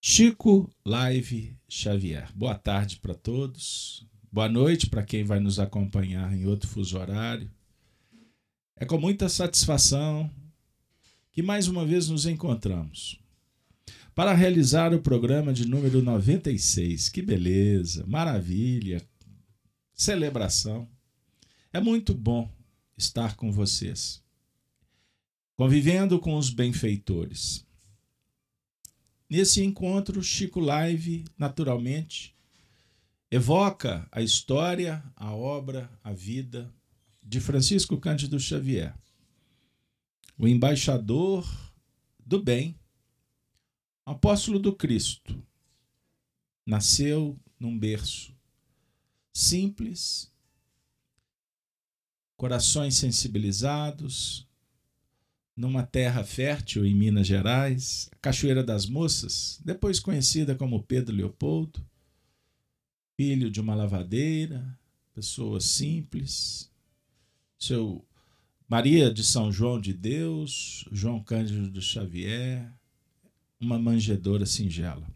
Chico Live Xavier. Boa tarde para todos. Boa noite para quem vai nos acompanhar em outro fuso horário. É com muita satisfação que mais uma vez nos encontramos para realizar o programa de número 96. Que beleza, maravilha, celebração. É muito bom estar com vocês, convivendo com os benfeitores. Nesse encontro, Chico Live, naturalmente, evoca a história, a obra, a vida de Francisco Cândido Xavier, o embaixador do bem, apóstolo do Cristo. Nasceu num berço simples, corações sensibilizados, numa terra fértil em Minas Gerais, Cachoeira das Moças, depois conhecida como Pedro Leopoldo, filho de uma lavadeira, pessoa simples, seu Maria de São João de Deus, João Cândido de Xavier, uma manjedora singela.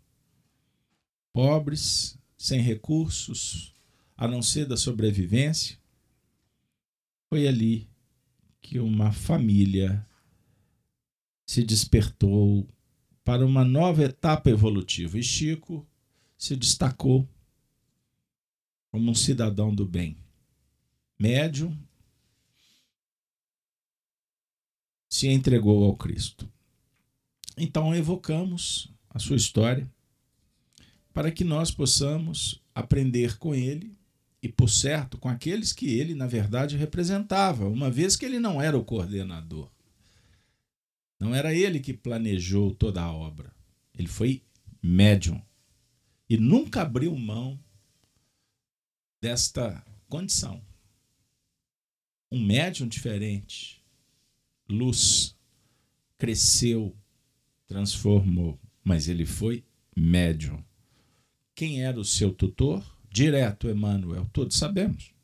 Pobres, sem recursos, a não ser da sobrevivência, foi ali que uma família se despertou para uma nova etapa evolutiva e Chico se destacou como um cidadão do bem. Médium se entregou ao Cristo. Então evocamos a sua história para que nós possamos aprender com ele e, por certo, com aqueles que ele, na verdade, representava, uma vez que ele não era o coordenador. Não era ele que planejou toda a obra. Ele foi médium. E nunca abriu mão desta condição. Um médium diferente. Luz. Cresceu, transformou. Mas ele foi médium. Quem era o seu tutor? Direto, Emmanuel. Todos sabemos.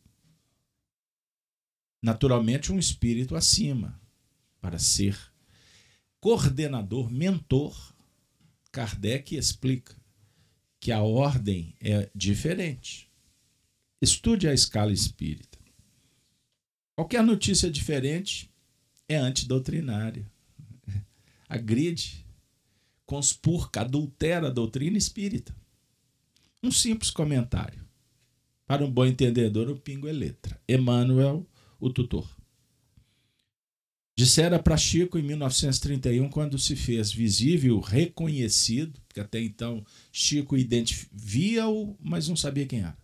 Naturalmente, um espírito acima para ser coordenador, mentor, Kardec explica que a ordem é diferente. Estude a escala espírita. Qualquer notícia diferente é antidoutrinária. Agride, conspurca, adultera a doutrina espírita. Um simples comentário. Para um bom entendedor, o pingo é letra. Emmanuel, o tutor. Dissera para Chico em 1931, quando se fez visível, reconhecido, porque até então Chico via-o, mas não sabia quem era.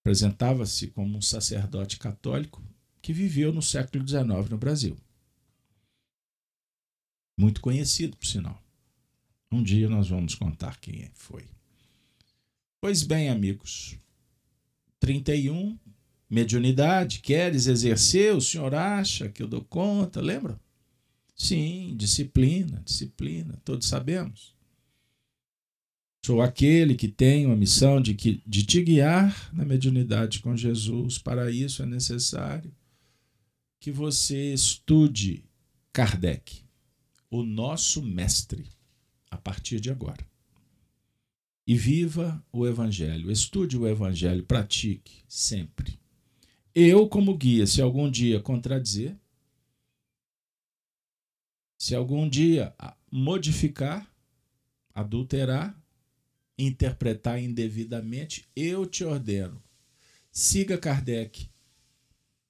Apresentava-se como um sacerdote católico que viveu no século XIX no Brasil. Muito conhecido, por sinal. Um dia nós vamos contar quem foi. Pois bem, amigos, 31 mediunidade, queres exercer? O senhor acha que eu dou conta? Lembra? Sim, disciplina, disciplina, todos sabemos. Sou aquele que tem a missão de, que, de te guiar na mediunidade com Jesus. Para isso é necessário que você estude Kardec, o nosso mestre, a partir de agora. E viva o Evangelho, estude o Evangelho, pratique sempre eu, como guia, se algum dia contradizer, se algum dia modificar, adulterar, interpretar indevidamente, eu te ordeno. Siga Kardec,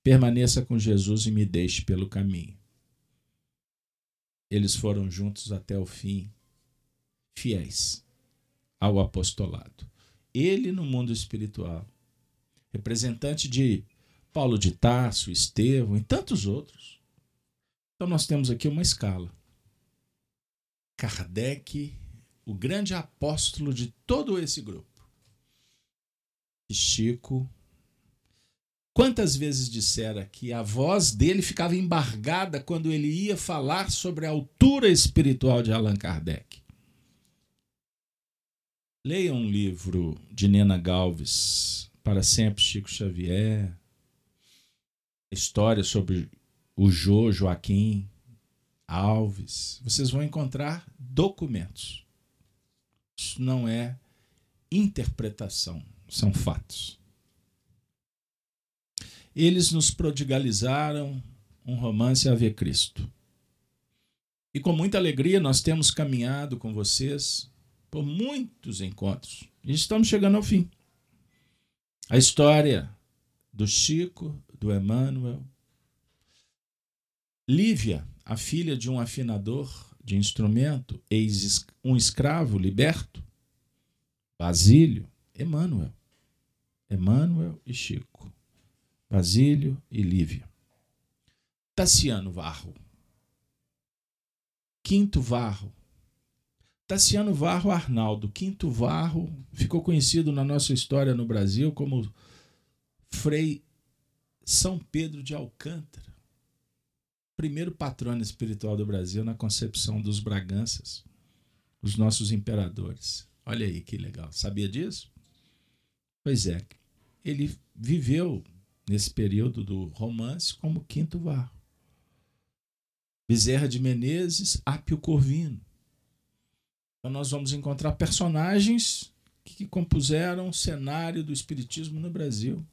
permaneça com Jesus e me deixe pelo caminho. Eles foram juntos até o fim, fiéis ao apostolado. Ele no mundo espiritual, representante de Paulo de Tarso, Estevão e tantos outros. Então nós temos aqui uma escala. Kardec, o grande apóstolo de todo esse grupo. Chico, quantas vezes dissera que a voz dele ficava embargada quando ele ia falar sobre a altura espiritual de Allan Kardec? Leia um livro de Nena Galves, Para Sempre Chico Xavier, história sobre o Jô Joaquim, Alves, vocês vão encontrar documentos. Isso não é interpretação, são fatos. Eles nos prodigalizaram um romance a ver Cristo. E com muita alegria nós temos caminhado com vocês por muitos encontros. E estamos chegando ao fim. A história do Chico, do Emmanuel. Lívia, a filha de um afinador de instrumento, ex um escravo liberto. Basílio, Emmanuel. Emmanuel e Chico. Basílio e Lívia. Tassiano Varro. Quinto Varro. Tassiano Varro Arnaldo. Quinto Varro ficou conhecido na nossa história no Brasil como Frei São Pedro de Alcântara. Primeiro patrono espiritual do Brasil na concepção dos Braganças, os nossos imperadores. Olha aí que legal. Sabia disso? Pois é. Ele viveu nesse período do romance como Quinto Varro. Bezerra de Menezes, Apio Corvino. Então nós vamos encontrar personagens que compuseram o cenário do espiritismo no Brasil,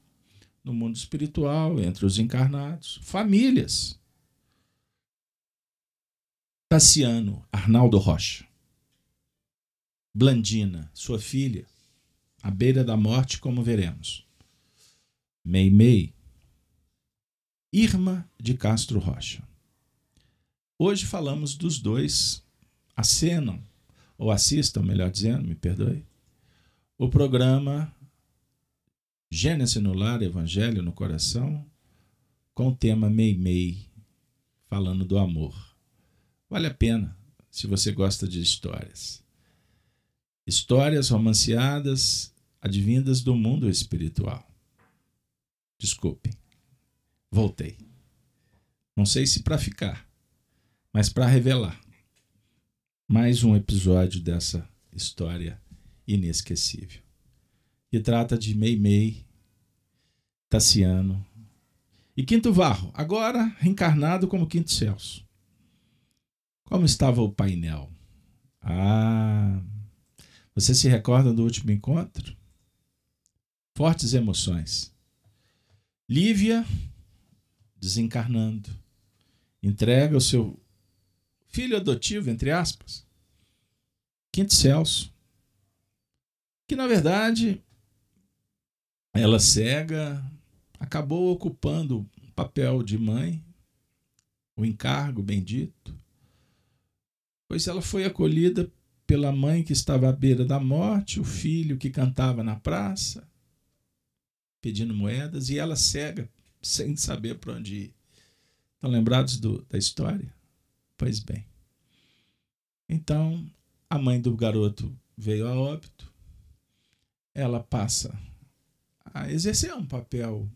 no mundo espiritual, entre os encarnados, famílias. Tassiano, Arnaldo Rocha. Blandina, sua filha, à beira da morte, como veremos. Meimei. Irma de Castro Rocha. Hoje falamos dos dois, acenam, ou assistam, melhor dizendo, me perdoe, o programa Gênesis no Lar, Evangelho no Coração, com o tema Meimei, falando do amor. Vale a pena, se você gosta de histórias. Histórias romanceadas, advindas do mundo espiritual. Desculpem, voltei. Não sei se para ficar mas para revelar mais um episódio dessa história inesquecível. E trata de Meimei, Tassiano e Quinto Varro, agora reencarnado como Quinto Celso. Como estava o painel? Ah, você se recorda do último encontro? Fortes emoções. Lívia desencarnando, entrega o seu filho adotivo, entre aspas, Quinto Celso, que na verdade ela cega acabou ocupando o papel de mãe, o encargo bendito, pois ela foi acolhida pela mãe que estava à beira da morte, o filho que cantava na praça, pedindo moedas, e ela cega, sem saber para onde ir. Estão lembrados do, da história? Pois bem. Então, a mãe do garoto veio a óbito. Ela passa a exercer um papel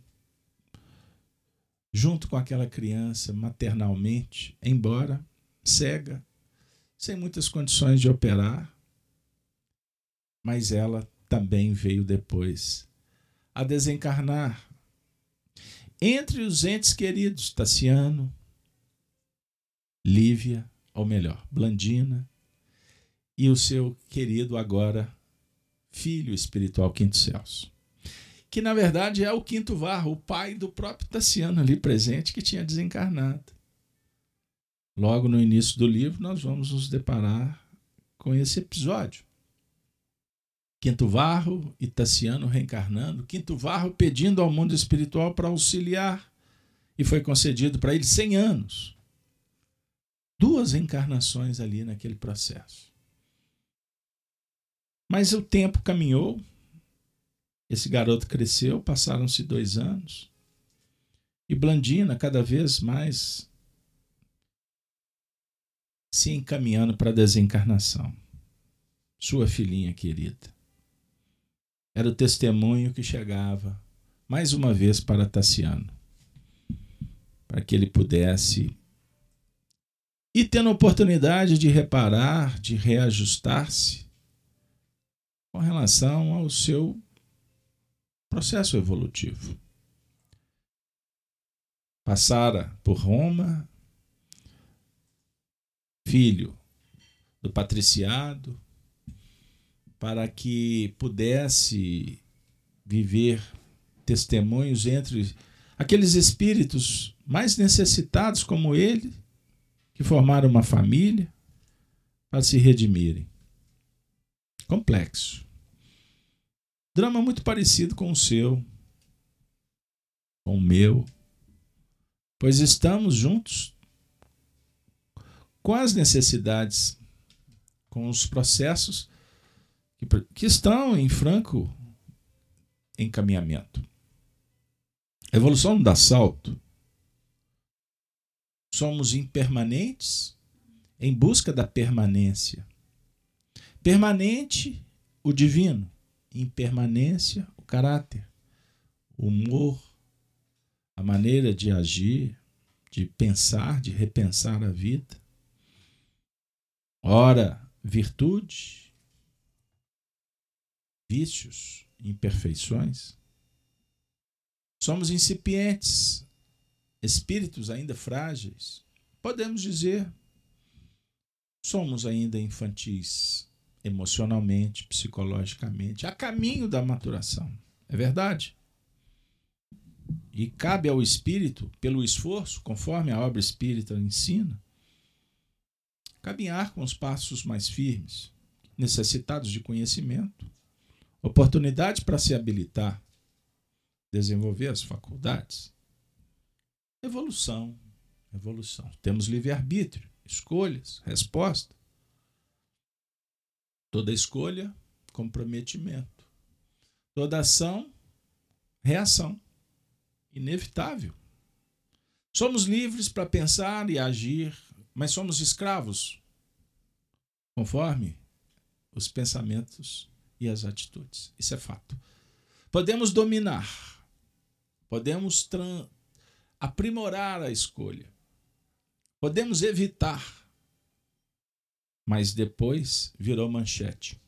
junto com aquela criança maternalmente, embora cega, sem muitas condições de operar, mas ela também veio depois a desencarnar. Entre os entes queridos, Tassiano, Lívia, ou melhor, Blandina, e o seu querido agora filho espiritual Quinto Celso. Que na verdade é o Quinto Varro, o pai do próprio Tassiano ali presente, que tinha desencarnado. Logo no início do livro, nós vamos nos deparar com esse episódio. Quinto Varro e Tassiano reencarnando, Quinto Varro pedindo ao mundo espiritual para auxiliar, e foi concedido para ele 100 anos duas encarnações ali naquele processo. Mas o tempo caminhou, esse garoto cresceu, passaram-se dois anos, e Blandina cada vez mais se encaminhando para a desencarnação. Sua filhinha querida. Era o testemunho que chegava mais uma vez para Tassiano, para que ele pudesse e tendo a oportunidade de reparar, de reajustar-se com relação ao seu processo evolutivo. Passara por Roma, filho do patriciado, para que pudesse viver testemunhos entre aqueles espíritos mais necessitados como ele, que formaram uma família para se redimirem. Complexo. Drama muito parecido com o seu, com o meu, pois estamos juntos com as necessidades, com os processos que, que estão em franco encaminhamento. A evolução não dá salto. Somos impermanentes em busca da permanência. Permanente, o divino. Impermanência, o caráter, o humor, a maneira de agir, de pensar, de repensar a vida. Ora, virtude, vícios, imperfeições. Somos incipientes, espíritos ainda frágeis. Podemos dizer, somos ainda infantis emocionalmente, psicologicamente, a caminho da maturação. É verdade? E cabe ao espírito, pelo esforço, conforme a obra espírita ensina, caminhar com os passos mais firmes, necessitados de conhecimento, oportunidade para se habilitar, desenvolver as faculdades. Evolução, evolução. Temos livre-arbítrio, escolhas, resposta. Toda escolha, comprometimento. Toda ação, reação. Inevitável. Somos livres para pensar e agir, mas somos escravos conforme os pensamentos e as atitudes. Isso é fato. Podemos dominar, podemos aprimorar a escolha, podemos evitar, mas depois virou manchete.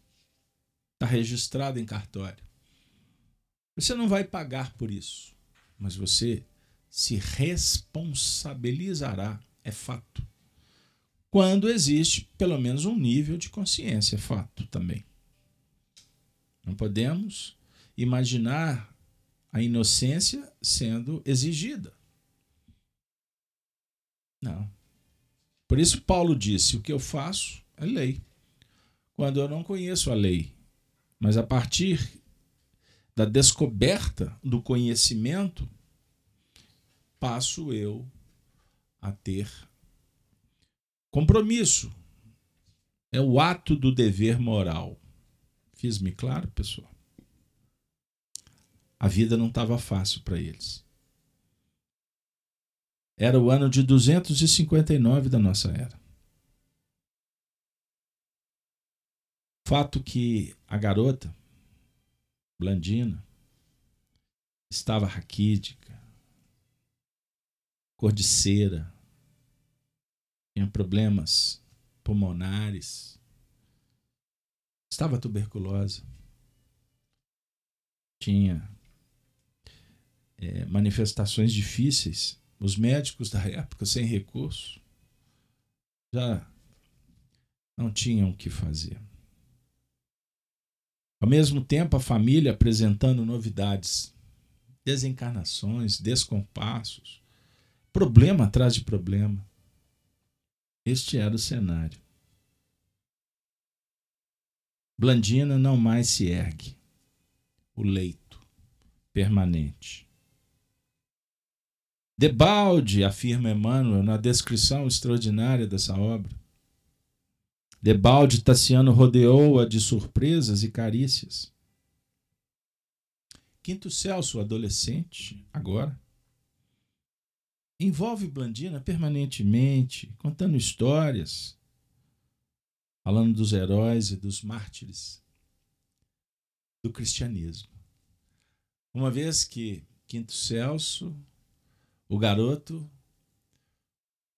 Está registrado em cartório. Você não vai pagar por isso, mas você se responsabilizará, é fato. Quando existe pelo menos um nível de consciência, é fato também. Não podemos imaginar a inocência sendo exigida. Não. Por isso, Paulo disse: o que eu faço é lei. Quando eu não conheço a lei, mas a partir da descoberta do conhecimento, passo eu a ter compromisso. É o ato do dever moral. Fiz-me claro, pessoal? A vida não estava fácil para eles. Era o ano de 259 da nossa era. Fato que a garota, Blandina, estava raquídica, cera, tinha problemas pulmonares, estava tuberculosa, tinha é, manifestações difíceis. Os médicos da época, sem recurso, já não tinham o que fazer. Ao mesmo tempo, a família apresentando novidades, desencarnações, descompassos, problema atrás de problema. Este era o cenário. Blandina não mais se ergue. O leito permanente. Debalde, afirma Emmanuel na descrição extraordinária dessa obra. Debalde Tassiano rodeou-a de surpresas e carícias. Quinto Celso, adolescente, agora, envolve Blandina permanentemente, contando histórias, falando dos heróis e dos mártires do cristianismo. Uma vez que Quinto Celso, o garoto,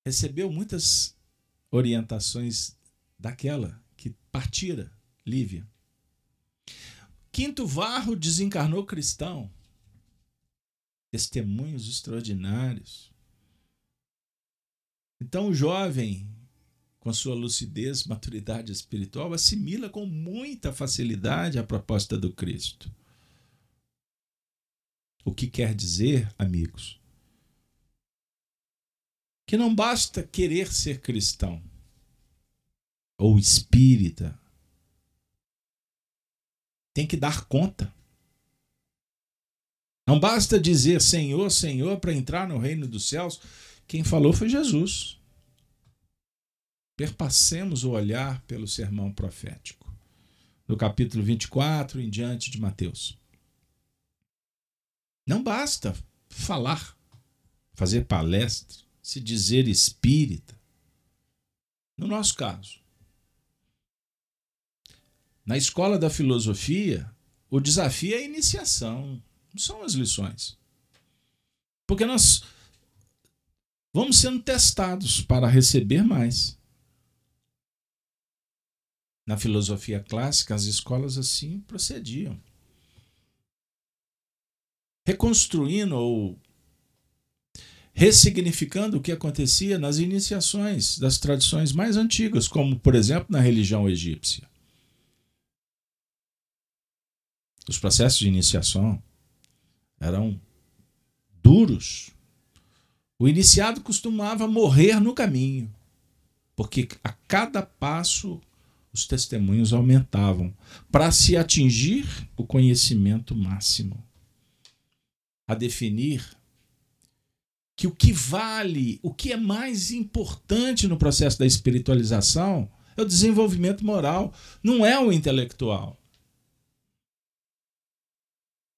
recebeu muitas orientações daquela que partira, Lívia. Quinto Varro desencarnou cristão. Testemunhos extraordinários. Então o jovem com sua lucidez, maturidade espiritual, assimila com muita facilidade a proposta do Cristo. O que quer dizer, amigos, que não basta querer ser cristão ou espírita, tem que dar conta. Não basta dizer Senhor, Senhor para entrar no reino dos céus. Quem falou foi Jesus. Perpassemos o olhar pelo sermão profético, no capítulo 24 em diante de Mateus. Não basta falar, fazer palestra, se dizer espírita. No nosso caso, na escola da filosofia, o desafio é a iniciação, não são as lições. Porque nós vamos sendo testados para receber mais. Na filosofia clássica, as escolas assim procediam. Reconstruindo ou ressignificando o que acontecia nas iniciações das tradições mais antigas, como, por exemplo, na religião egípcia. Os processos de iniciação eram duros. O iniciado costumava morrer no caminho, porque a cada passo os testemunhos aumentavam para se atingir o conhecimento máximo. A definir que o que vale, o que é mais importante no processo da espiritualização é o desenvolvimento moral, não é o intelectual.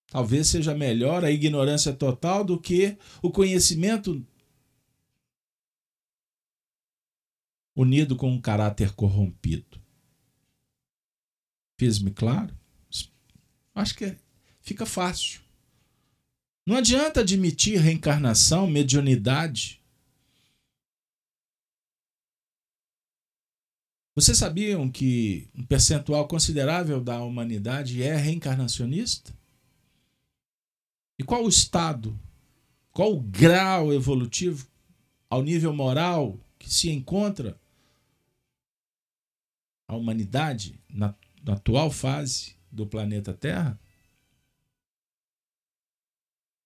Talvez seja melhor a ignorância total do que o conhecimento unido com um caráter corrompido. Fiz-me claro? Acho que fica fácil. Não adianta admitir reencarnação, mediunidade. Vocês sabiam que um percentual considerável da humanidade é reencarnacionista? E qual o estado, qual o grau evolutivo ao nível moral que se encontra a humanidade na na atual fase do planeta Terra,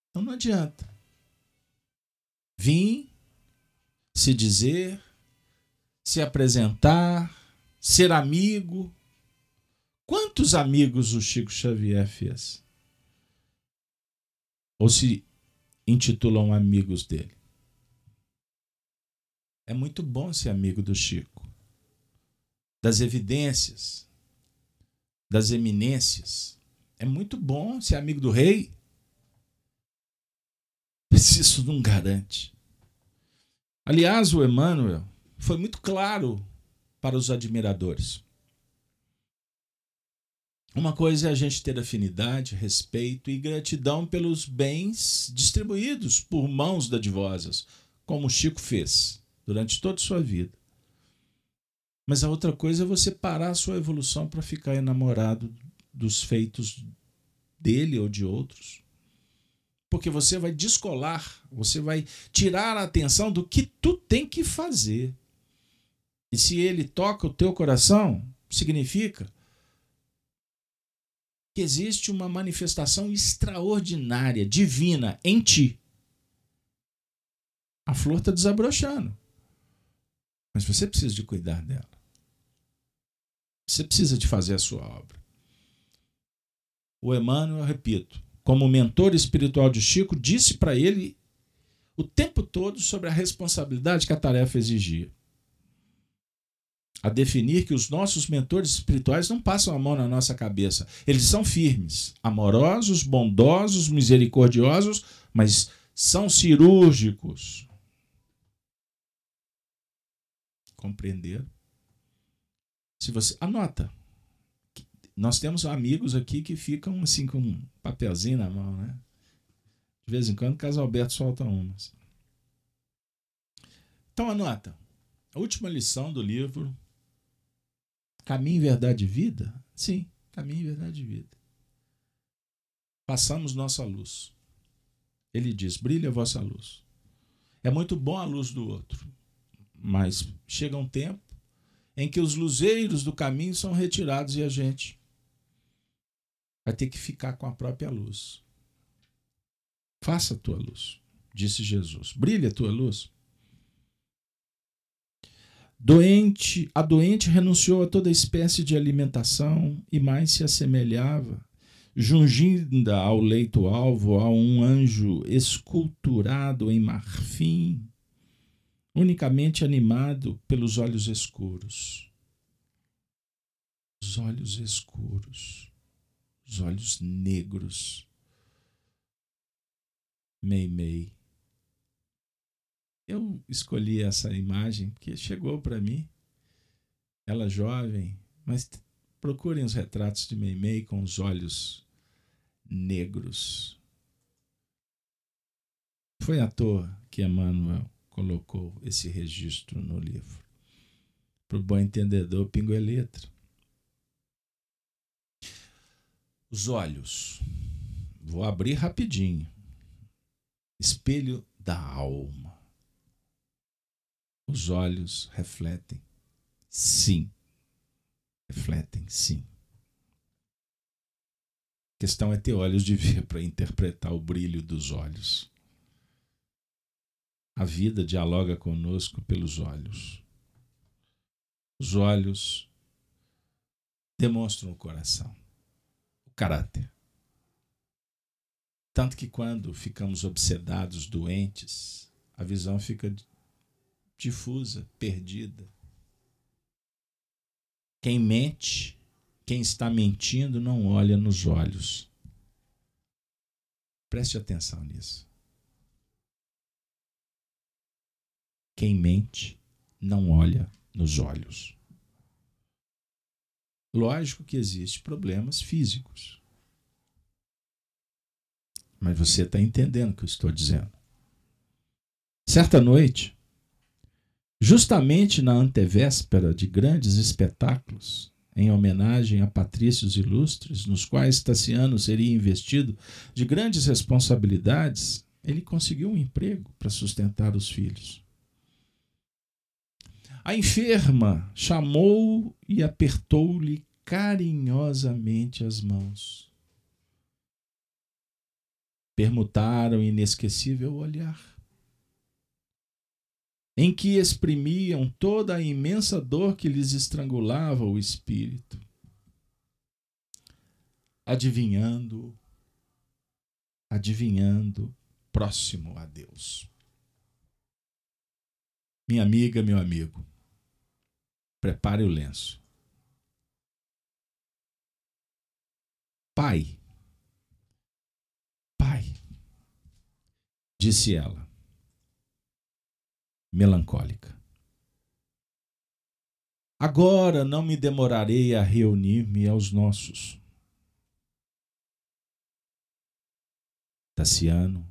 então não adianta vir, se dizer, se apresentar, ser amigo. Quantos amigos o Chico Xavier fez? Ou se intitulam amigos dele? É muito bom ser amigo do Chico, das evidências, das eminências. É muito bom ser amigo do rei. Mas isso não garante. Aliás, o Emmanuel foi muito claro para os admiradores. Uma coisa é a gente ter afinidade, respeito e gratidão pelos bens distribuídos por mãos dadivosas, como Chico fez durante toda a sua vida. Mas a outra coisa é você parar a sua evolução para ficar enamorado dos feitos dele ou de outros. Porque você vai descolar, você vai tirar a atenção do que tu tem que fazer. E se ele toca o teu coração, significa que existe uma manifestação extraordinária, divina em ti. A flor está desabrochando. Mas você precisa de cuidar dela. Você precisa de fazer a sua obra. O Emmanuel, repito, como mentor espiritual de Chico, disse para ele o tempo todo sobre a responsabilidade que a tarefa exigia. A definir que os nossos mentores espirituais não passam a mão na nossa cabeça. Eles são firmes, amorosos, bondosos, misericordiosos, mas são cirúrgicos compreender. Se você anota, nós temos amigos aqui que ficam assim com um papelzinho na mão, né? De vez em quando, o Casalberto solta umas. Então anota. A última lição do livro Caminho, Verdade e Vida? Sim, Caminho, Verdade e Vida. Passamos nossa luz. Ele diz: brilha a vossa luz. É muito bom a luz do outro. Mas chega um tempo em que os luzeiros do caminho são retirados e a gente vai ter que ficar com a própria luz. Faça a tua luz, disse Jesus. Brilha a tua luz. Doente, a doente renunciou a toda espécie de alimentação e mais se assemelhava, junginda ao leito alvo, a um anjo esculturado em marfim, unicamente animado pelos olhos escuros. Os olhos escuros, os olhos negros. Meimei. Eu escolhi essa imagem porque chegou para mim, ela jovem, mas procurem os retratos de Meimei com os olhos negros. Foi à toa que Emmanuel colocou esse registro no livro. Para o bom entendedor, pingo é letra. Os olhos. Vou abrir rapidinho. Espelho da alma. Os olhos refletem. Sim. Refletem, sim. A questão é ter olhos de ver para interpretar o brilho dos olhos. A vida dialoga conosco pelos olhos. Os olhos demonstram o coração, o caráter. Tanto que quando ficamos obsedados, doentes, a visão fica difusa, perdida. Quem mente, quem está mentindo, não olha nos olhos. Preste atenção nisso. Quem mente não olha nos olhos. Lógico que existem problemas físicos. Mas você está entendendo o que eu estou dizendo. Certa noite, justamente na antevéspera de grandes espetáculos, em homenagem a patrícios ilustres, nos quais Tassiano seria investido de grandes responsabilidades, ele conseguiu um emprego para sustentar os filhos. A enferma chamou e apertou-lhe carinhosamente as mãos. Permutaram inesquecível olhar, em que exprimiam toda a imensa dor que lhes estrangulava o espírito, adivinhando, adivinhando próximo a Deus. Minha amiga, meu amigo, Prepare o lenço. Pai, pai, disse ela, melancólica. Agora não me demorarei a reunir-me aos nossos. Tassiano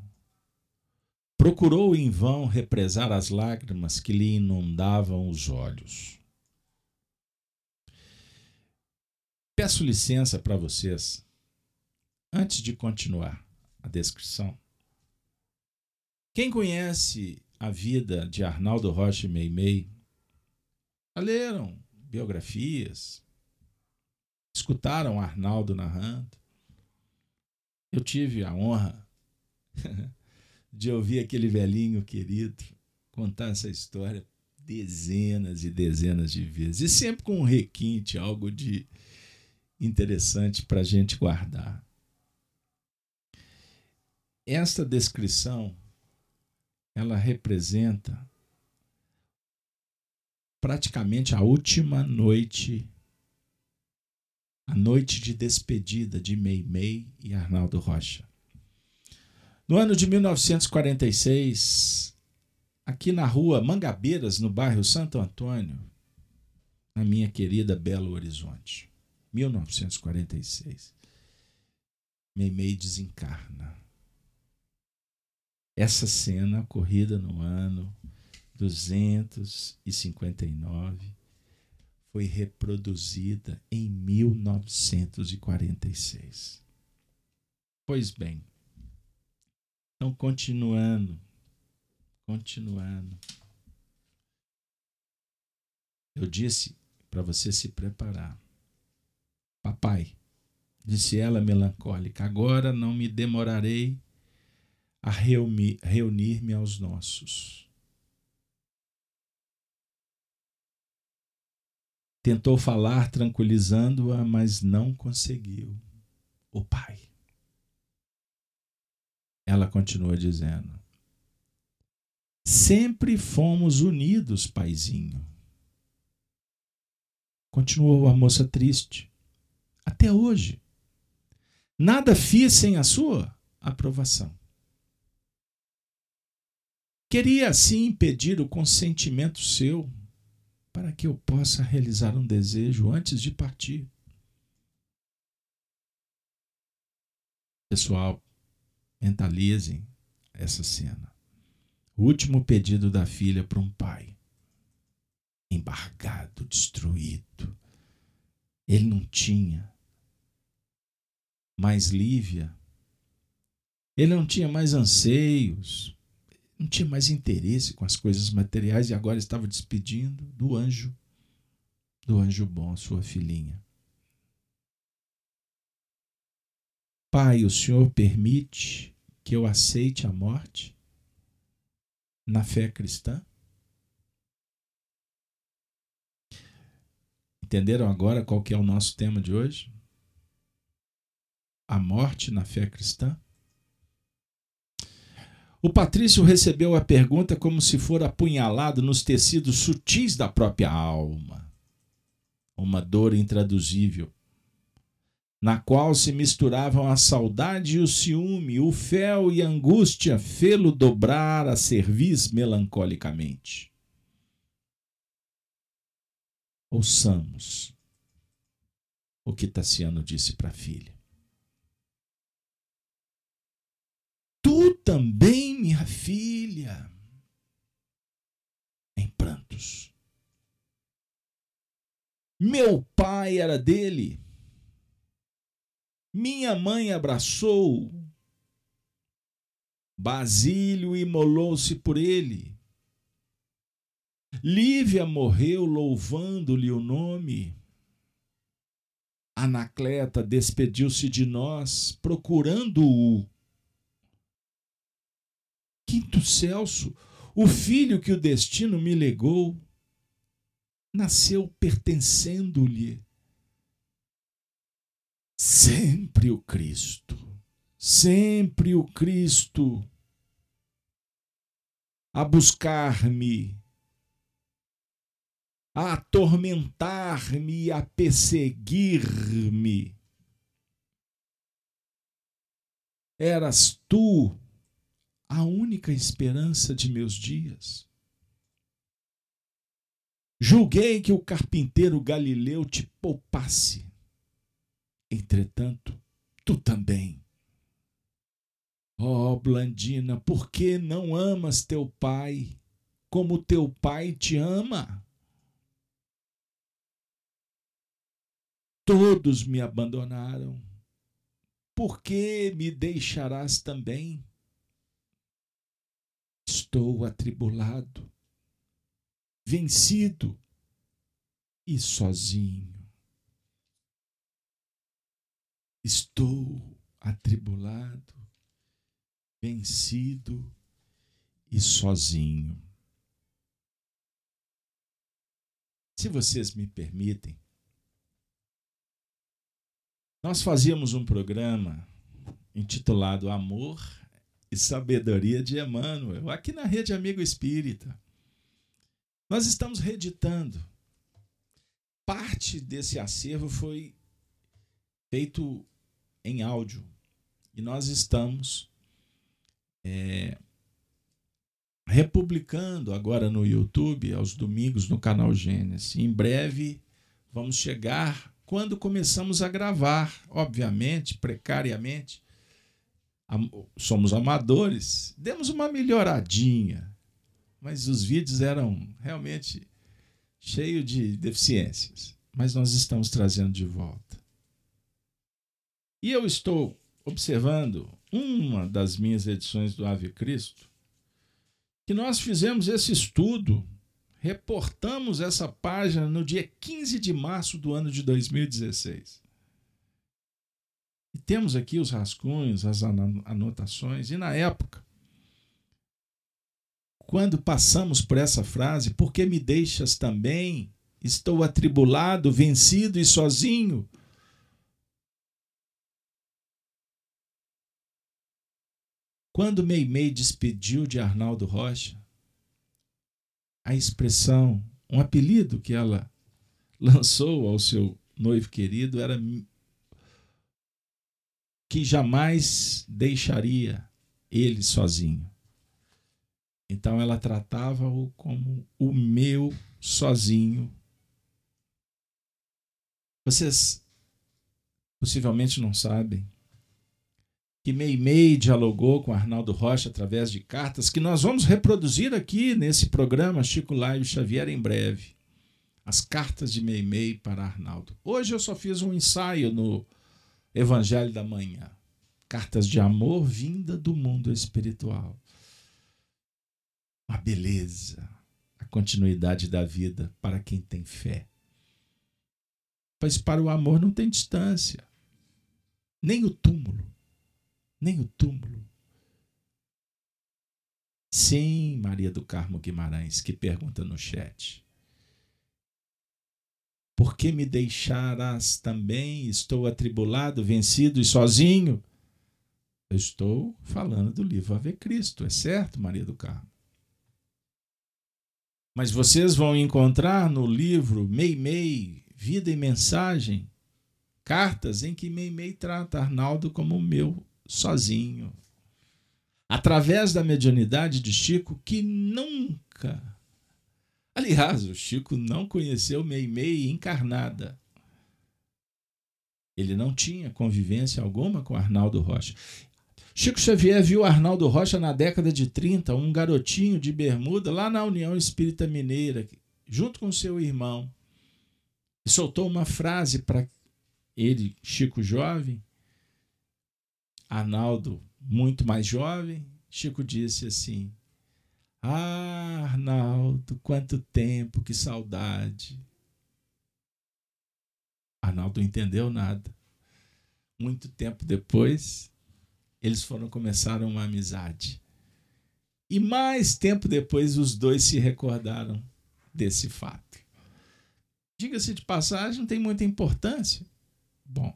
procurou em vão represar as lágrimas que lhe inundavam os olhos. Peço licença para vocês, antes de continuar a descrição. Quem conhece a vida de Arnaldo Rocha e Meimei, leram biografias, escutaram Arnaldo narrando. Eu tive a honra de ouvir aquele velhinho querido contar essa história dezenas e dezenas de vezes, e sempre com um requinte, algo de interessante para a gente guardar. Esta descrição ela representa praticamente a última noite, a noite de despedida de Meimei e Arnaldo Rocha. No ano de 1946, aqui na rua Mangabeiras, no bairro Santo Antônio, na minha querida Belo Horizonte. 1946. Meimei desencarna. Essa cena ocorrida no ano 259 foi reproduzida em 1946. Pois bem, então continuando, continuando. Eu disse para você se preparar. Papai, disse ela melancólica, agora não me demorarei a reunir-me aos nossos. Tentou falar tranquilizando-a, mas não conseguiu. O pai. Ela continua dizendo: Sempre fomos unidos, paizinho. Continuou a moça triste. Até hoje. Nada fiz sem a sua aprovação. Queria assim impedir o consentimento seu para que eu possa realizar um desejo antes de partir. Pessoal, mentalizem essa cena. O último pedido da filha para um pai. Embargado, destruído. Ele não tinha mais Lívia. Ele não tinha mais anseios, não tinha mais interesse com as coisas materiais e agora estava despedindo do anjo, do anjo bom, sua filhinha. Pai, o Senhor permite que eu aceite a morte na fé cristã? Entenderam agora qual que é o nosso tema de hoje? A morte na fé cristã? O Patrício recebeu a pergunta como se for apunhalado nos tecidos sutis da própria alma. Uma dor intraduzível, na qual se misturavam a saudade e o ciúme, o fel e a angústia, fê-lo dobrar a cerviz melancolicamente. Ouçamos o que Tassiano disse para a filha. Também, minha filha, em prantos. Meu pai era dele minha mãe abraçou. Basílio imolou-se por ele. Lívia morreu louvando-lhe o nome. Anacleta despediu-se de nós, procurando-o. Quinto Celso, o filho que o destino me legou, nasceu pertencendo-lhe Sempre o Cristo, sempre o Cristo a buscar-me, a atormentar-me a perseguir-me. Eras tu a única esperança de meus dias. Julguei que o carpinteiro Galileu te poupasse Entretanto, tu também. Ó oh, Blandina, por que não amas teu pai como teu pai te ama? Todos me abandonaram. Por que me deixarás também? Estou atribulado, vencido e sozinho. Estou atribulado, vencido e sozinho. Se vocês me permitem, nós fazíamos um programa intitulado Amor e Sabedoria de Emmanuel, aqui na Rede Amigo Espírita. Nós estamos reeditando. Parte desse acervo foi feito em áudio. E nós estamos é, republicando agora no YouTube, aos domingos, no canal Gênesis. Em breve vamos chegar quando começamos a gravar, obviamente, precariamente. Somos amadores, demos uma melhoradinha, mas os vídeos eram realmente cheios de deficiências. Mas nós estamos trazendo de volta. E eu estou observando uma das minhas edições do Ave Cristo, que nós fizemos esse estudo reportamos essa página no dia 15 de março do ano de 2016. Temos aqui os rascunhos, as anotações, e na época, quando passamos por essa frase, por que me deixas também? Estou atribulado, vencido e sozinho. Quando Meimei despediu de Arnaldo Rocha, a expressão, um apelido que ela lançou ao seu noivo querido era que jamais deixaria ele sozinho. Então ela tratava-o como o meu sozinho. Vocês possivelmente não sabem que Meimei dialogou com Arnaldo Rocha através de cartas que nós vamos reproduzir aqui nesse programa Chico Laio Xavier em breve. As cartas de Meimei para Arnaldo. Hoje eu só fiz um ensaio no Evangelho da Manhã. Cartas de amor vinda do mundo espiritual. Uma beleza, a continuidade da vida para quem tem fé. Pois para o amor não tem distância, nem o túmulo nem o túmulo. Sim, Maria do Carmo Guimarães, que pergunta no chat. Por que me deixarás também? Estou atribulado, vencido e sozinho? Eu estou falando do livro Ave Cristo, é certo, Maria do Carmo? Mas vocês vão encontrar no livro Meimei, Vida e Mensagem, cartas em que Meimei trata Arnaldo como meu sozinho. Através da mediunidade de Chico, que nunca. Aliás, o Chico não conheceu Meimei encarnada. Ele não tinha convivência alguma com Arnaldo Rocha. Chico Xavier viu Arnaldo Rocha na década de 30, um garotinho de bermuda, lá na União Espírita Mineira, junto com seu irmão. E soltou uma frase para ele, Chico jovem, Arnaldo, muito mais jovem, Chico disse assim: Ah, Arnaldo, quanto tempo, que saudade. Arnaldo não entendeu nada. Muito tempo depois, eles foram começar uma amizade. E mais tempo depois, os dois se recordaram desse fato. Diga-se de passagem, não tem muita importância. Bom,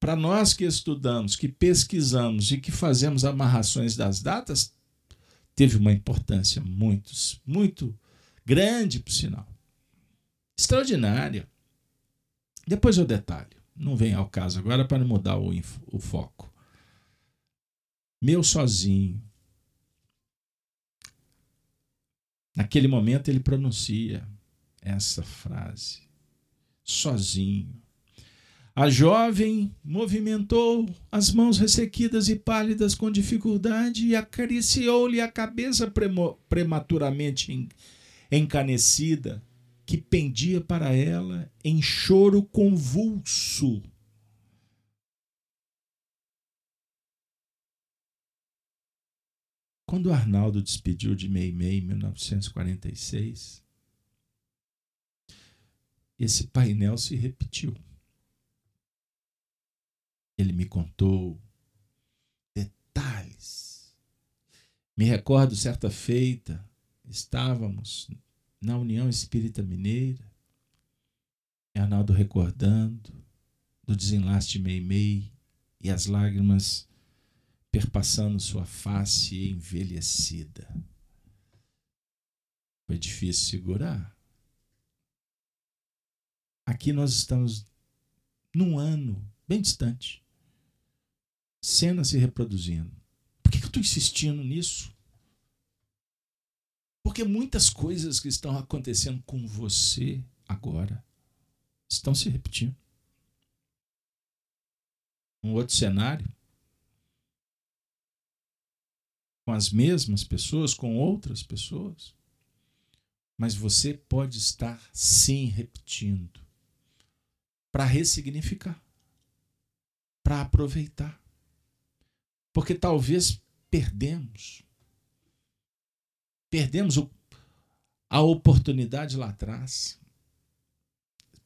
para nós que estudamos, que pesquisamos e que fazemos amarrações das datas, teve uma importância muito, muito grande, por sinal. Extraordinária. Depois eu detalho. Não vem ao caso agora para mudar o, o foco. Meu sozinho. Naquele momento ele pronuncia essa frase. Sozinho. A jovem movimentou as mãos ressequidas e pálidas com dificuldade e acariciou-lhe a cabeça prematuramente encanecida, que pendia para ela em choro convulso. Quando Arnaldo despediu de Meimei em 1946, esse painel se repetiu. Ele me contou detalhes. Me recordo certa feita, estávamos na União Espírita Mineira, Arnaldo recordando do desenlace de Meimei e as lágrimas perpassando sua face envelhecida. Foi difícil segurar. Aqui nós estamos num ano bem distante cena se reproduzindo. Por que eu estou insistindo nisso? Porque muitas coisas que estão acontecendo com você agora estão se repetindo. Um outro cenário, com as mesmas pessoas, com outras pessoas, mas você pode estar sim repetindo para ressignificar, para aproveitar. Porque talvez perdemos. Perdemos o, a oportunidade lá atrás.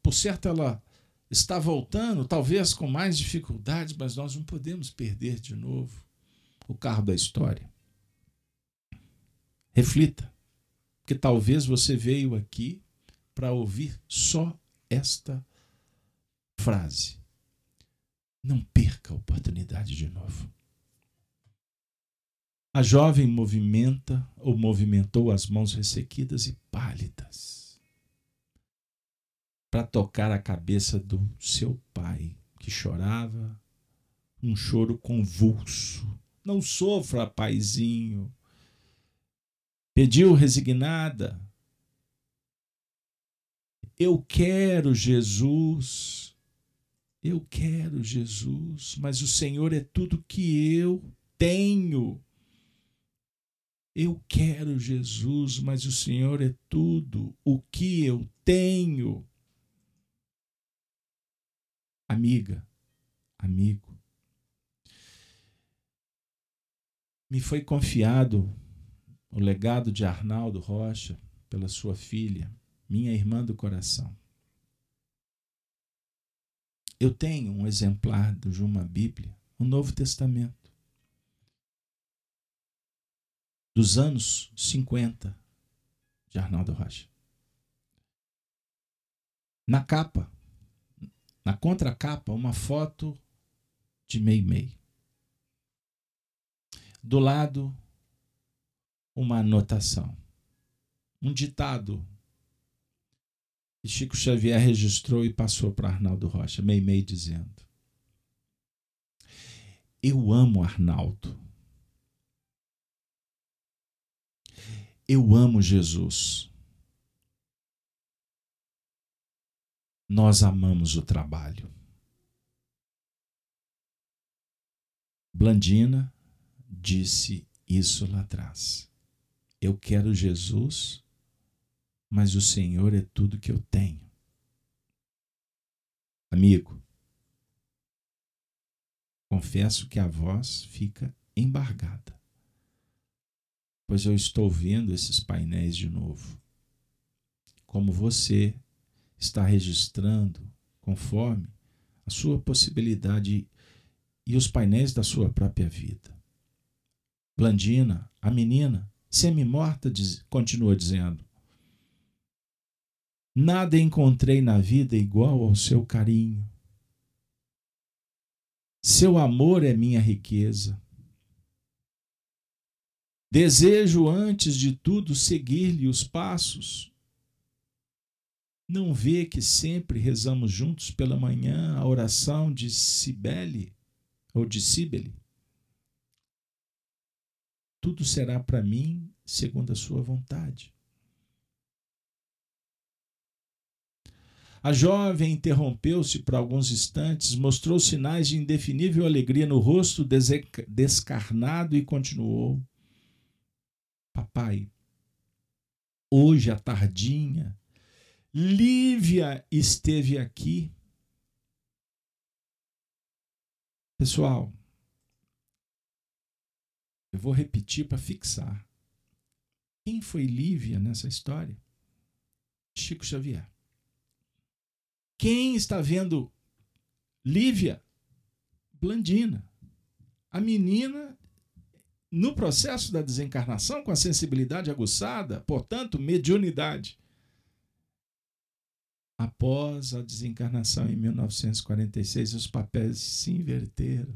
Por certo, ela está voltando, talvez com mais dificuldades, mas nós não podemos perder de novo o carro da história. Reflita, porque talvez você veio aqui para ouvir só esta frase. Não perca a oportunidade de novo. A jovem movimenta ou movimentou as mãos ressequidas e pálidas para tocar a cabeça do seu pai, que chorava um choro convulso. Não sofra, paizinho. Pediu resignada. Eu quero Jesus. Eu quero Jesus, mas o Senhor é tudo que eu tenho. Eu quero Jesus, mas o Senhor é tudo o que eu tenho. Amiga, amigo, me foi confiado o legado de Arnaldo Rocha pela sua filha, minha irmã do coração. Eu tenho um exemplar do Juma Bíblia, o Novo Testamento. Dos anos 50 de Arnaldo Rocha. Na capa, na contracapa, uma foto de Meimei. Do lado, uma anotação, um ditado que Chico Xavier registrou e passou para Arnaldo Rocha, Meimei dizendo: Eu amo Arnaldo Eu amo Jesus. Nós amamos o trabalho. Blandina disse isso lá atrás. Eu quero Jesus, mas o Senhor é tudo que eu tenho. Amigo, confesso que a voz fica embargada pois eu estou vendo esses painéis de novo. Como você está registrando conforme a sua possibilidade e os painéis da sua própria vida. Blandina, a menina, semi-morta, continua dizendo: Nada encontrei na vida igual ao seu carinho. Seu amor é minha riqueza. Desejo, antes de tudo, seguir-lhe os passos. Não vê que sempre rezamos juntos pela manhã a oração de Cibele ou de Cibele? Tudo será para mim segundo a sua vontade. A jovem interrompeu-se por alguns instantes, mostrou sinais de indefinível alegria no rosto descarnado e continuou: Papai, hoje à tardinha, Lívia esteve aqui. Pessoal, eu vou repetir para fixar. Quem foi Lívia nessa história? Chico Xavier. Quem está vendo Lívia? Blandina. A menina no processo da desencarnação, com a sensibilidade aguçada, portanto, mediunidade. Após a desencarnação em 1946, os papéis se inverteram.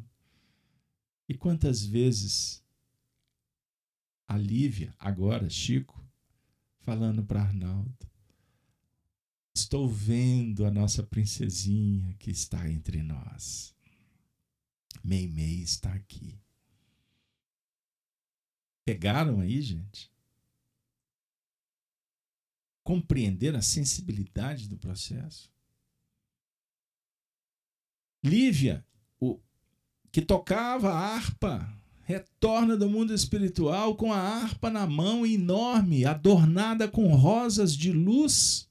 E quantas vezes a Lívia, agora Chico, falando para Arnaldo: Estou vendo a nossa princesinha que está entre nós. Meimei está aqui. Pegaram aí, gente? Compreender a sensibilidade do processo? Lívia, o, que tocava a harpa, retorna do mundo espiritual com a harpa na mão enorme, adornada com rosas de luz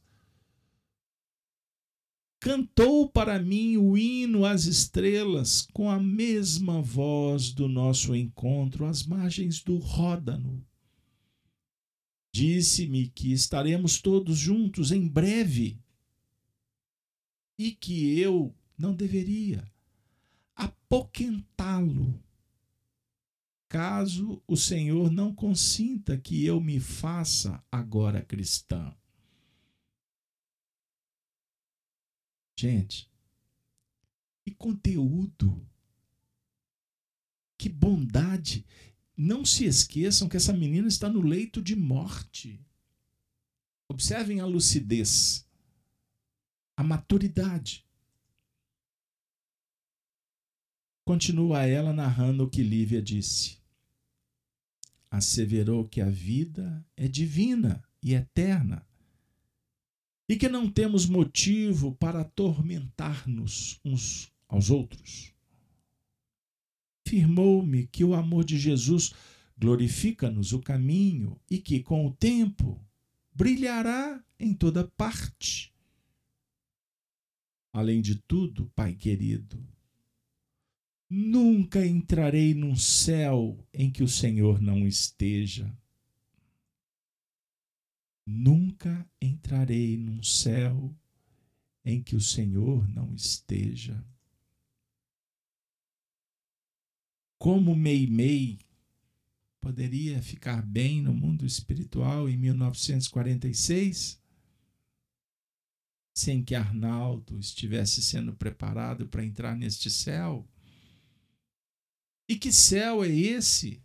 cantou para mim o hino às estrelas com a mesma voz do nosso encontro às margens do Ródano. Disse-me que estaremos todos juntos em breve e que eu não deveria apoquentá-lo, caso o Senhor não consinta que eu me faça agora cristã. Gente, que conteúdo, que bondade. Não se esqueçam que essa menina está no leito de morte. Observem a lucidez, a maturidade. Continua ela narrando o que Lívia disse. Asseverou que a vida é divina e eterna e que não temos motivo para atormentar-nos uns aos outros. Afirmou-me que o amor de Jesus glorifica-nos o caminho e que, com o tempo, brilhará em toda parte. Além de tudo, Pai querido, nunca entrarei num céu em que o Senhor não esteja. Nunca entrarei num céu em que o Senhor não esteja. Como Meimei poderia ficar bem no mundo espiritual em 1946, sem que Arnaldo estivesse sendo preparado para entrar neste céu? E que céu é esse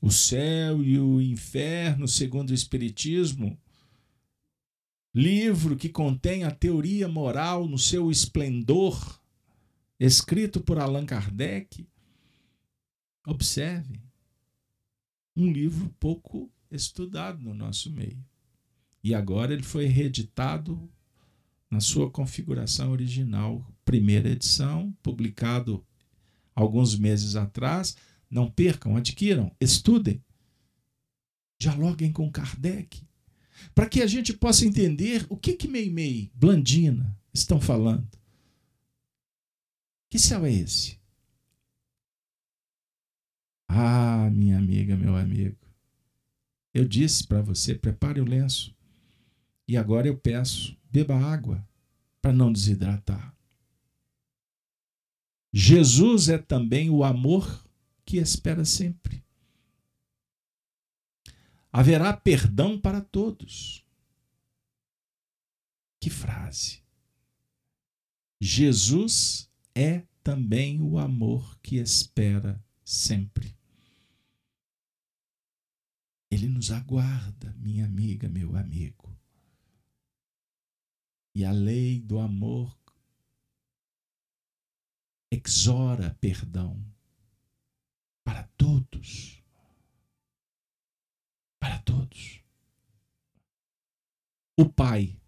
o céu e o inferno, segundo o Espiritismo, livro que contém a teoria moral no seu esplendor, escrito por Allan Kardec. Observe, um livro pouco estudado no nosso meio. E agora ele foi reeditado na sua configuração original, primeira edição, publicado alguns meses atrás não percam, adquiram, estudem, dialoguem com Kardec, para que a gente possa entender o que que Meimei, Blandina estão falando. Que céu é esse? Ah, minha amiga, meu amigo, eu disse para você, prepare o lenço. E agora eu peço, beba água para não desidratar. Jesus é também o amor que espera sempre. Haverá perdão para todos. Que frase! Jesus é também o amor que espera sempre. Ele nos aguarda, minha amiga, meu amigo. E a lei do amor exora perdão para todos. Para todos. O pai,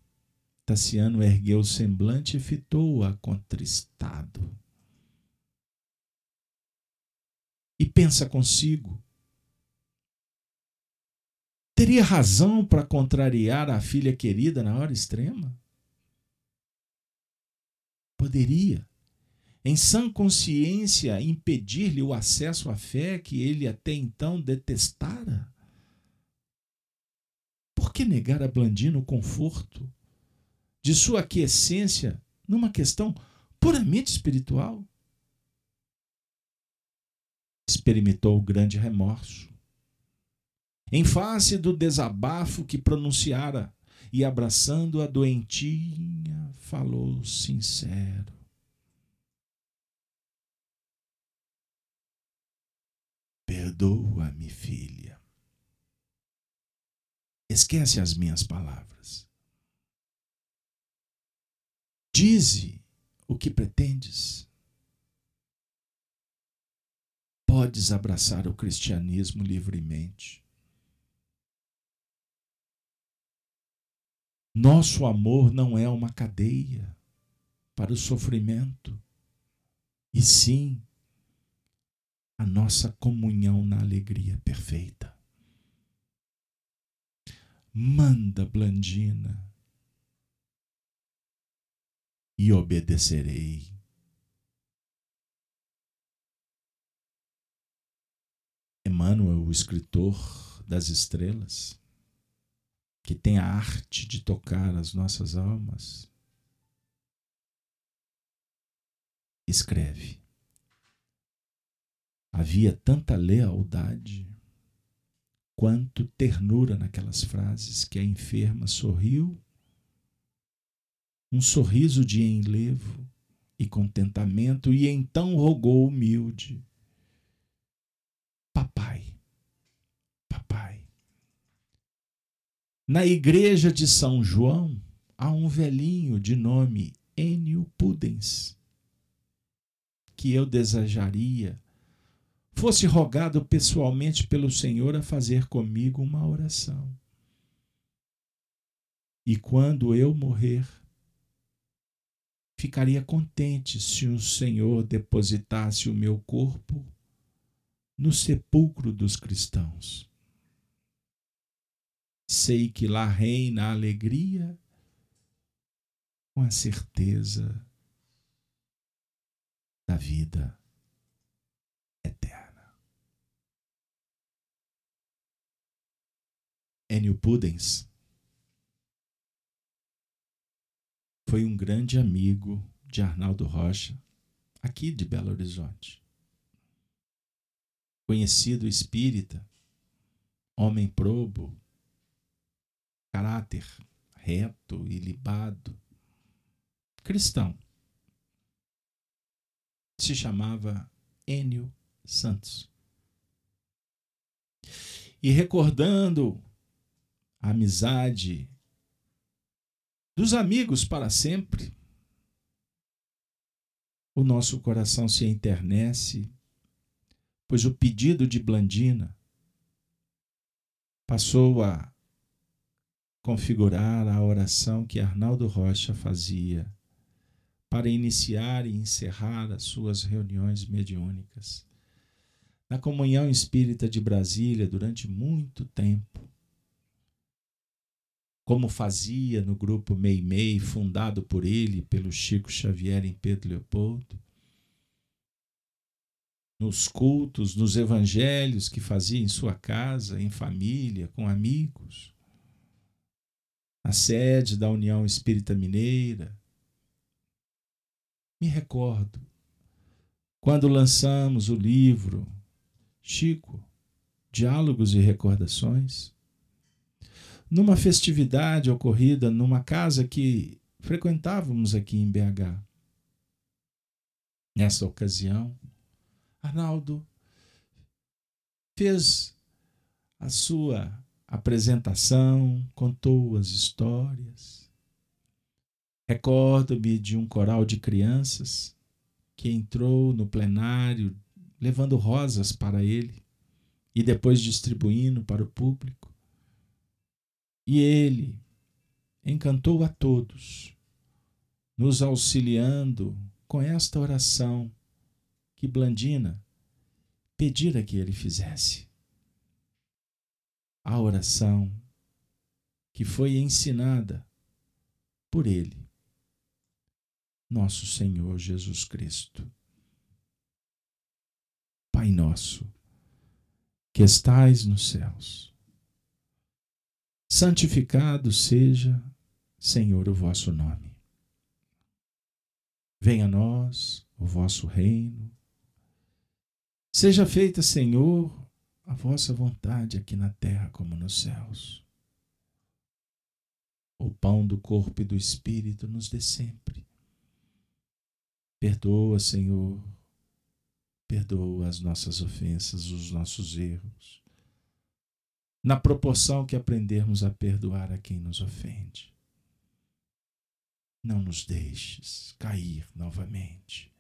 Tassiano ergueu o semblante e fitou-a contristado. E pensa consigo: teria razão para contrariar a filha querida na hora extrema? Poderia em sã consciência, impedir-lhe o acesso à fé que ele até então detestara? Por que negar a Blandina o conforto de sua aquiescência numa questão puramente espiritual? Experimentou grande remorso. Em face do desabafo que pronunciara e abraçando a doentinha, falou sincero: Perdoa-me, filha. Esquece as minhas palavras. Dize o que pretendes. Podes abraçar o cristianismo livremente. Nosso amor não é uma cadeia para o sofrimento, e sim a nossa comunhão na alegria perfeita. Manda, Blandina, e obedecerei. Emmanuel, o escritor das estrelas, que tem a arte de tocar as nossas almas, escreve. Havia tanta lealdade quanto ternura naquelas frases que a enferma sorriu, um sorriso de enlevo e contentamento, e então rogou humilde: Papai, papai. Na igreja de São João há um velhinho de nome Enio Pudens, que eu desejaria fosse rogado pessoalmente pelo Senhor a fazer comigo uma oração. E quando eu morrer, ficaria contente se o Senhor depositasse o meu corpo no sepulcro dos cristãos. Sei que lá reina a alegria com a certeza da vida eterna. Enio Pudens foi um grande amigo de Arnaldo Rocha, aqui de Belo Horizonte. Conhecido espírita, homem probo, caráter reto e libado, cristão. Se chamava Enio Santos. E recordando a amizade dos amigos para sempre, o nosso coração se enternece, pois o pedido de Blandina passou a configurar a oração que Arnaldo Rocha fazia para iniciar e encerrar as suas reuniões mediúnicas. Na Comunhão Espírita de Brasília, durante muito tempo, como fazia no grupo Meimei, fundado por ele, pelo Chico Xavier em Pedro Leopoldo, nos cultos, nos evangelhos que fazia em sua casa, em família, com amigos, na sede da União Espírita Mineira. Me recordo quando lançamos o livro Chico, Diálogos e Recordações, numa festividade ocorrida numa casa que frequentávamos aqui em BH. Nessa ocasião, Arnaldo fez a sua apresentação, contou as histórias. Recordo-me de um coral de crianças que entrou no plenário levando rosas para ele e depois distribuindo para o público. E ele encantou a todos, nos auxiliando com esta oração que Blandina pedira que ele fizesse. A oração que foi ensinada por ele, nosso Senhor Jesus Cristo. Pai nosso, que estais nos céus santificado seja, Senhor, o vosso nome. Venha a nós o vosso reino. Seja feita, Senhor, a vossa vontade aqui na terra como nos céus. O pão do corpo e do espírito nos dê sempre. Perdoa, Senhor, perdoa as nossas ofensas, os nossos erros na proporção que aprendermos a perdoar a quem nos ofende. Não nos deixes cair novamente.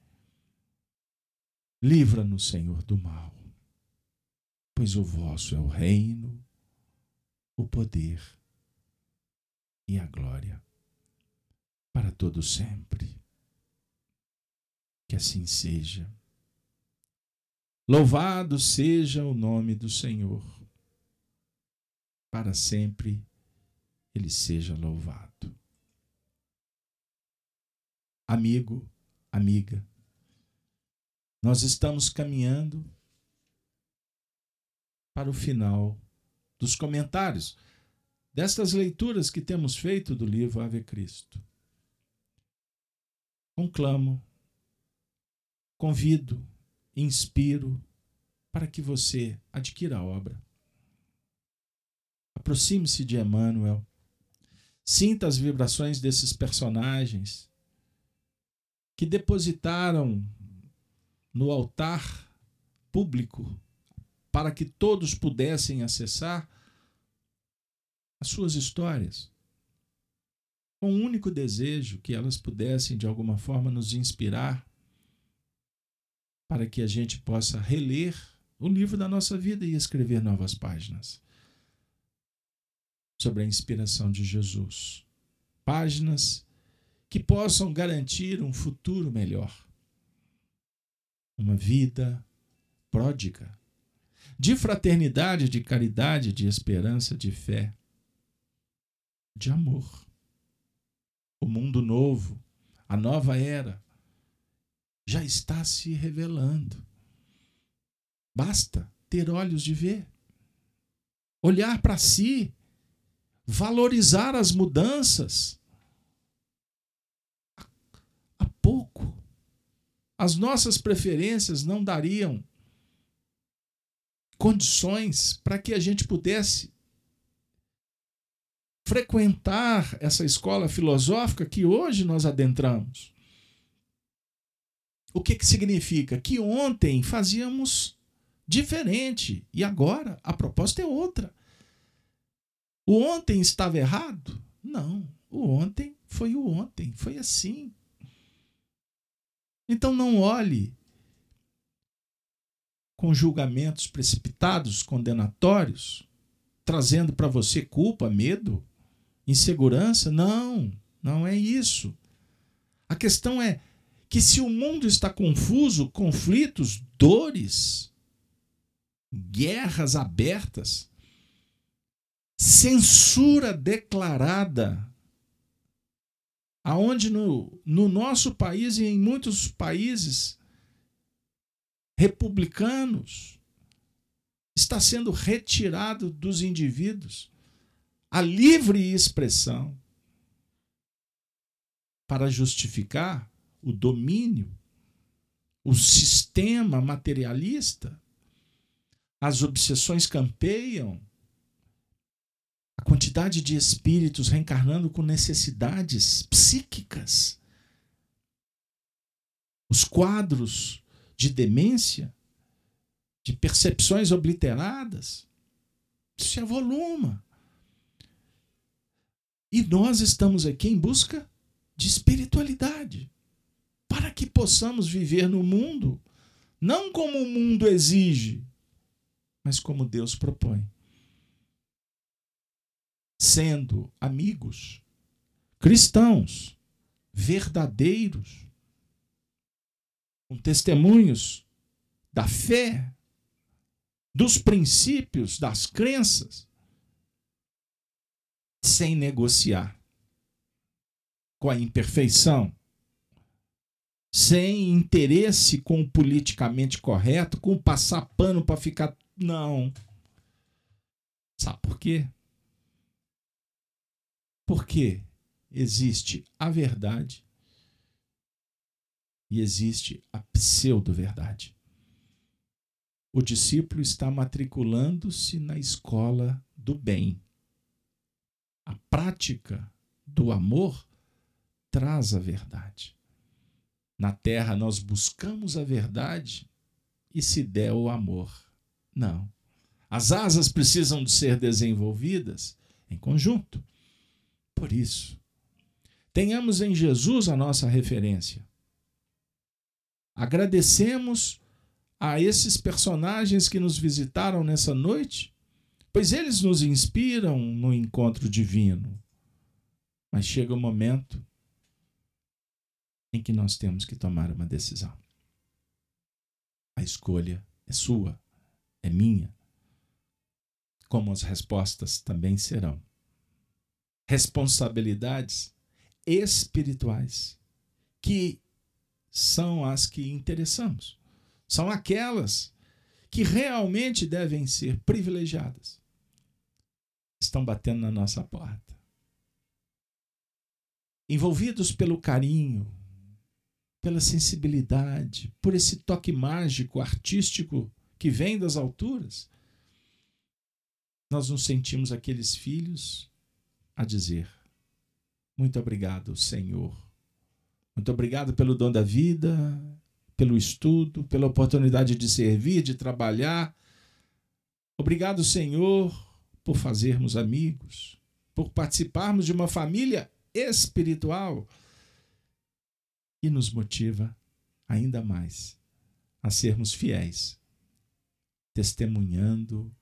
Livra-nos, Senhor, do mal, pois o vosso é o reino, o poder e a glória para todo sempre. Que assim seja. Louvado seja o nome do Senhor para sempre ele seja louvado. Amigo, amiga, nós estamos caminhando para o final dos comentários, destas leituras que temos feito do livro Ave Cristo. Conclamo, convido, inspiro para que você adquira a obra. Aproxime-se de Emmanuel. Sinta as vibrações desses personagens que depositaram no altar público para que todos pudessem acessar as suas histórias, com o único desejo que elas pudessem de alguma forma nos inspirar para que a gente possa reler o livro da nossa vida e escrever novas páginas sobre a inspiração de Jesus. Páginas que possam garantir um futuro melhor. Uma vida pródiga, de fraternidade, de caridade, de esperança, de fé, de amor. O mundo novo, a nova era, já está se revelando. Basta ter olhos de ver, olhar para si, valorizar as mudanças. Há pouco, as nossas preferências não dariam condições para que a gente pudesse frequentar essa escola filosófica que hoje nós adentramos. O que, que significa? Que ontem fazíamos diferente e agora a proposta é outra. O ontem estava errado? Não. O ontem foi o ontem, foi assim. Então não olhe com julgamentos precipitados, condenatórios, trazendo para você culpa, medo, insegurança. Não, não é isso. A questão é que se o mundo está confuso, conflitos, dores, guerras abertas, censura declarada, aonde no, no nosso país e em muitos países republicanos está sendo retirado dos indivíduos a livre expressão para justificar o domínio, o sistema materialista. As obsessões campeiam, a quantidade de espíritos reencarnando com necessidades psíquicas, os quadros de demência, de percepções obliteradas, isso se avoluma. E nós estamos aqui em busca de espiritualidade, para que possamos viver no mundo, não como o mundo exige, mas como Deus propõe. Sendo amigos, cristãos, verdadeiros, com testemunhos da fé, dos princípios, das crenças, sem negociar com a imperfeição, sem interesse com o politicamente correto, com passar pano para ficar não. Sabe por quê? Porque existe a verdade e existe a pseudo-verdade. O discípulo está matriculando-se na escola do bem. A prática do amor traz a verdade. Na terra nós buscamos a verdade e se der o amor. Não. As asas precisam de ser desenvolvidas em conjunto. Por isso, tenhamos em Jesus a nossa referência. Agradecemos a esses personagens que nos visitaram nessa noite, pois eles nos inspiram no encontro divino. Mas chega o momento em que nós temos que tomar uma decisão. A escolha é sua é minha, como as respostas também serão. Responsabilidades espirituais, que são as que interessamos, são aquelas que realmente devem ser privilegiadas. estão batendo na nossa porta. Envolvidos pelo carinho, pela sensibilidade, por esse toque mágico, artístico que vem das alturas, nós nos sentimos aqueles filhos a dizer: Muito obrigado, Senhor. Muito obrigado pelo dom da vida, pelo estudo, pela oportunidade de servir, de trabalhar. Obrigado, Senhor, por fazermos amigos, por participarmos de uma família espiritual e nos motiva ainda mais a sermos fiéis, testemunhando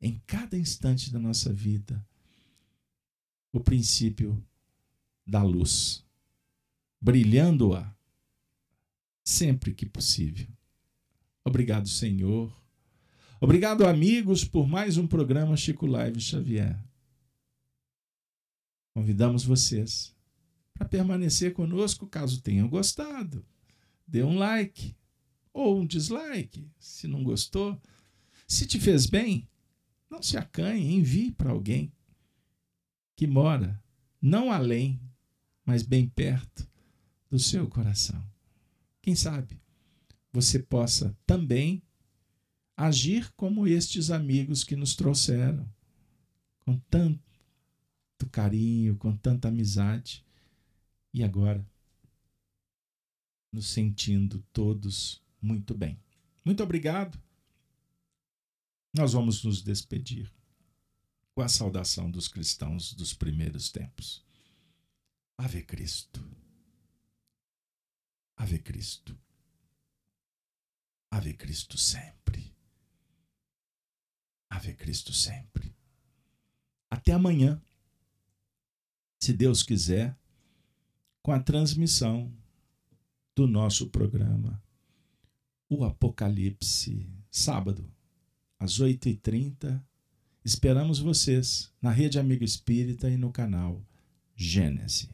em cada instante da nossa vida o princípio da luz, brilhando-a sempre que possível. Obrigado, Senhor. Obrigado, amigos, por mais um programa Chico Live Xavier. Convidamos vocês para permanecer conosco caso tenham gostado. Dê um like ou um dislike, se não gostou. Se te fez bem, não se acanhe, envie para alguém que mora não além, mas bem perto do seu coração. Quem sabe você possa também agir como estes amigos que nos trouxeram, com tanto carinho, com tanta amizade, e agora nos sentindo todos muito bem. Muito obrigado. Nós vamos nos despedir com a saudação dos cristãos dos primeiros tempos. Ave Cristo. Ave Cristo. Ave Cristo sempre. Ave Cristo sempre. Até amanhã, se Deus quiser, com a transmissão do nosso programa, o Apocalipse, sábado, às 8h30. Esperamos vocês na Rede Amigo Espírita e no canal Gênese.